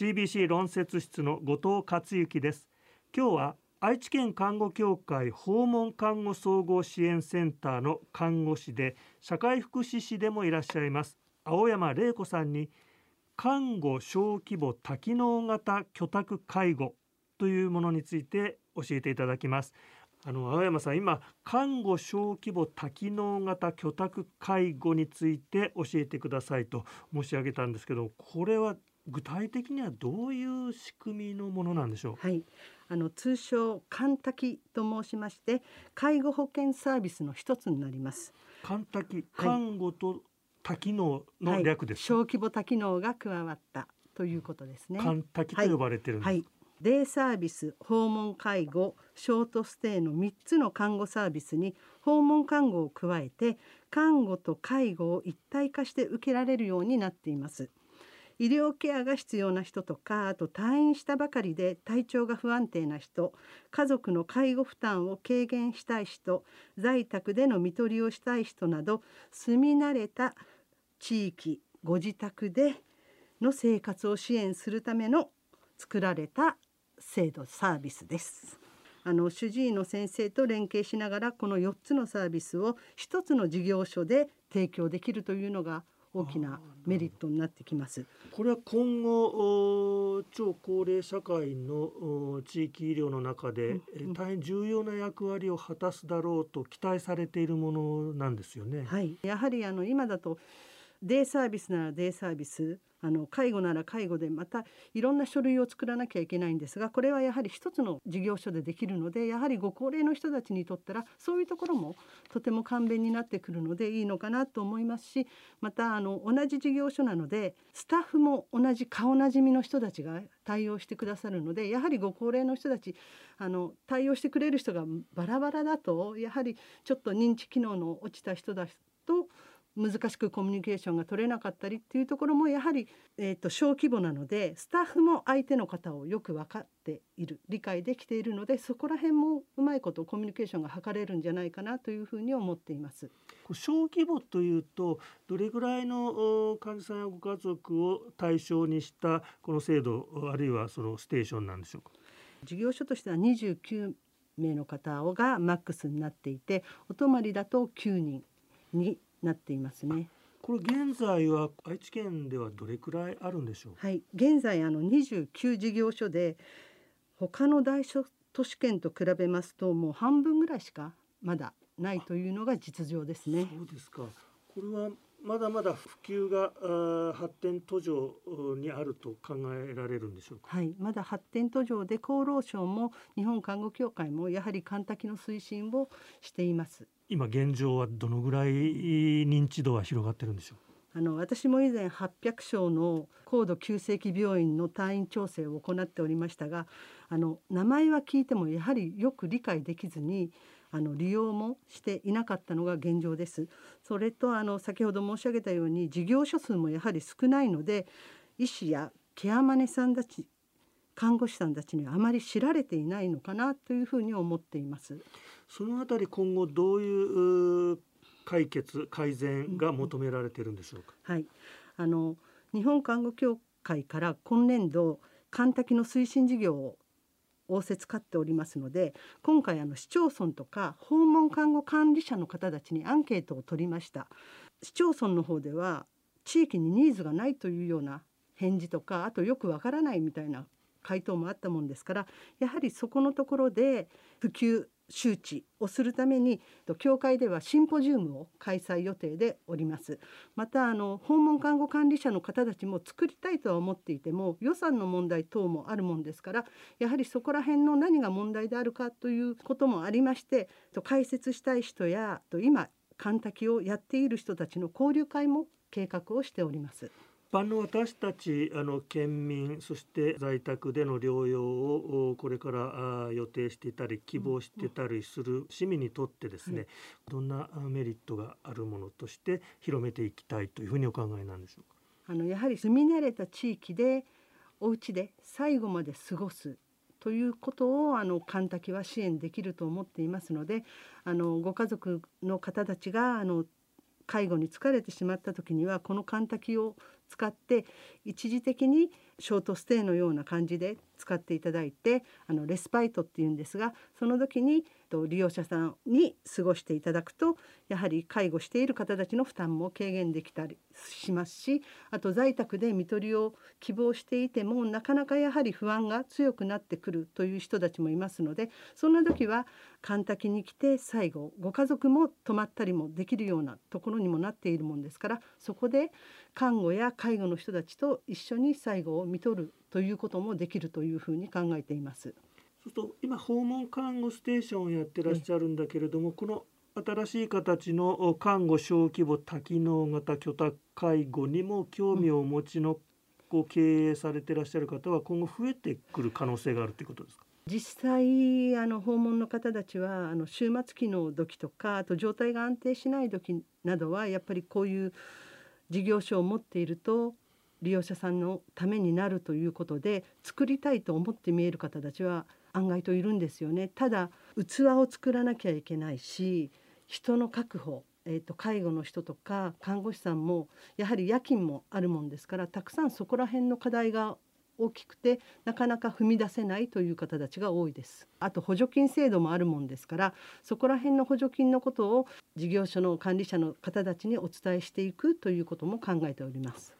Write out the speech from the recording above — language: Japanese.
CBC 論説室の後藤克之です。今日は愛知県看護協会訪問看護総合支援センターの看護師で社会福祉士でもいらっしゃいます青山玲子さんに看護小規模多機能型居宅介護というものについて教えていただきます。あの青山さん今看護小規模多機能型居宅介護について教えてくださいと申し上げたんですけどこれは具体的にはどういう仕組みのものなんでしょう？はい、あの通称カンタキと申しまして介護保険サービスの一つになります。カンタキ、看護と多機能の略です、はい、小規模多機能が加わったということですね。カンタキと呼ばれてるんです。はいデイサービス訪問介護ショートステイの3つの看護サービスに訪問看護を加えて看護と介護を一体化して受けられるようになっています医療ケアが必要な人とかあと退院したばかりで体調が不安定な人家族の介護負担を軽減したい人在宅での看取りをしたい人など住み慣れた地域ご自宅での生活を支援するための作られた制度サービスです。あの主治医の先生と連携しながらこの4つのサービスを1つの事業所で提供できるというのが大きなメリットになってきます。これは今後超高齢社会の地域医療の中で大変重要な役割を果たすだろうと期待されているものなんですよね。はい、やはりあの今だとデイサービスならデイサービスあの介護なら介護でまたいろんな書類を作らなきゃいけないんですがこれはやはり一つの事業所でできるのでやはりご高齢の人たちにとったらそういうところもとても簡便になってくるのでいいのかなと思いますしまたあの同じ事業所なのでスタッフも同じ顔なじみの人たちが対応してくださるのでやはりご高齢の人たちあの対応してくれる人がバラバラだとやはりちょっと認知機能の落ちた人だと難しくコミュニケーションが取れなかったりっていうところもやはり、えーと、小規模なのでスタッフも相手の方をよく分かっている理解できているのでそこら辺もうまいことコミュニケーションが図れるんじゃないかなというふうに思っています。小規模というとどれぐらいの患者さんやご家族を対象にしたこの制度あるいはそのステーションなんでしょうか？事業所としては29名の方がマックスになっていてお泊まりだと9人になっていますね。これ現在は愛知県ではどれくらいあるんでしょう？はい、現在あの29事業所で他の大都市圏と比べますともう半分ぐらいしかまだないというのが実情ですね。そうですか。これはまだまだ普及が発展途上にあると考えられるんでしょうか？はい、まだ発展途上で厚労省も日本看護協会もやはり簡多の推進をしています。今現状はどのぐらい認知度は広がってるんでしょう？あの私も以前800床の高度急性期病院の退院調整を行っておりましたがあの名前は聞いてもやはりよく理解できずにあの利用もしていなかったのが現状です。それとあの先ほど申し上げたように事業所数もやはり少ないので医師やケアマネさんたち看護師さんたちにあまり知られていないのかなというふうに思っています。そのあたり今後どういう解決改善が求められているんでしょうか？はい、あの日本看護協会から今年度神滝の推進事業を仰せつかっておりますので今回あの市町村とか訪問看護管理者の方たちにアンケートを取りました。市町村の方では地域にニーズがないというような返事とかあとよくわからないみたいな回答もあったもんですからやはりそこのところで普及周知をするために協会ではシンポジウムを開催予定でおりますまたあの訪問看護管理者の方たちも作りたいとは思っていても予算の問題等もあるもんですからやはりそこら辺の何が問題であるかということもありまして解説したい人や今神滝をやっている人たちの交流会も計画をしております。般の私たちあの県民そして在宅での療養をこれから予定していたり希望してたりする市民にとってですね、どんなメリットがあるものとして広めていきたいというふうにお考えなんでしょうか？あのやはり住み慣れた地域でお家で最後まで過ごすということをあの神滝は支援できると思っていますのであのご家族の方たちがあの介護に疲れてしまった時にはこの神滝を使って一時的にショートステイのような感じで使っていただいてあのレスパイトっていうんですがその時に利用者さんに過ごしていただくとやはり介護している方たちの負担も軽減できたりしますしあと在宅で看取りを希望していてもなかなかやはり不安が強くなってくるという人たちもいますのでそんな時は神滝に来て最後ご家族も泊まったりもできるようなところにもなっているもんですからそこで看護や介護の人たちと一緒に最後を看取るということもできるというふうに考えています。そうすると今訪問看護ステーションをやってらっしゃるんだけれどもこの新しい形の看護小規模多機能型居宅介護にも興味をお持ちの、こう経営されてらっしゃる方は今後増えてくる可能性があるということですか？実際あの訪問の方たちはあの終末期の時とかあと状態が安定しない時などはやっぱりこういう事業所を持っていると利用者さんのためになるということで作りたいと思って見える方たちは案外といるんですよね。ただ器を作らなきゃいけないし人の確保えーと、介護の人とか看護師さんもやはり夜勤もあるもんですからたくさんそこら辺の課題が大きくてなかなか踏み出せないという方たちが多いです。あと補助金制度もあるもんですからそこら辺の補助金のことを事業所の管理者の方たちにお伝えしていくということも考えております。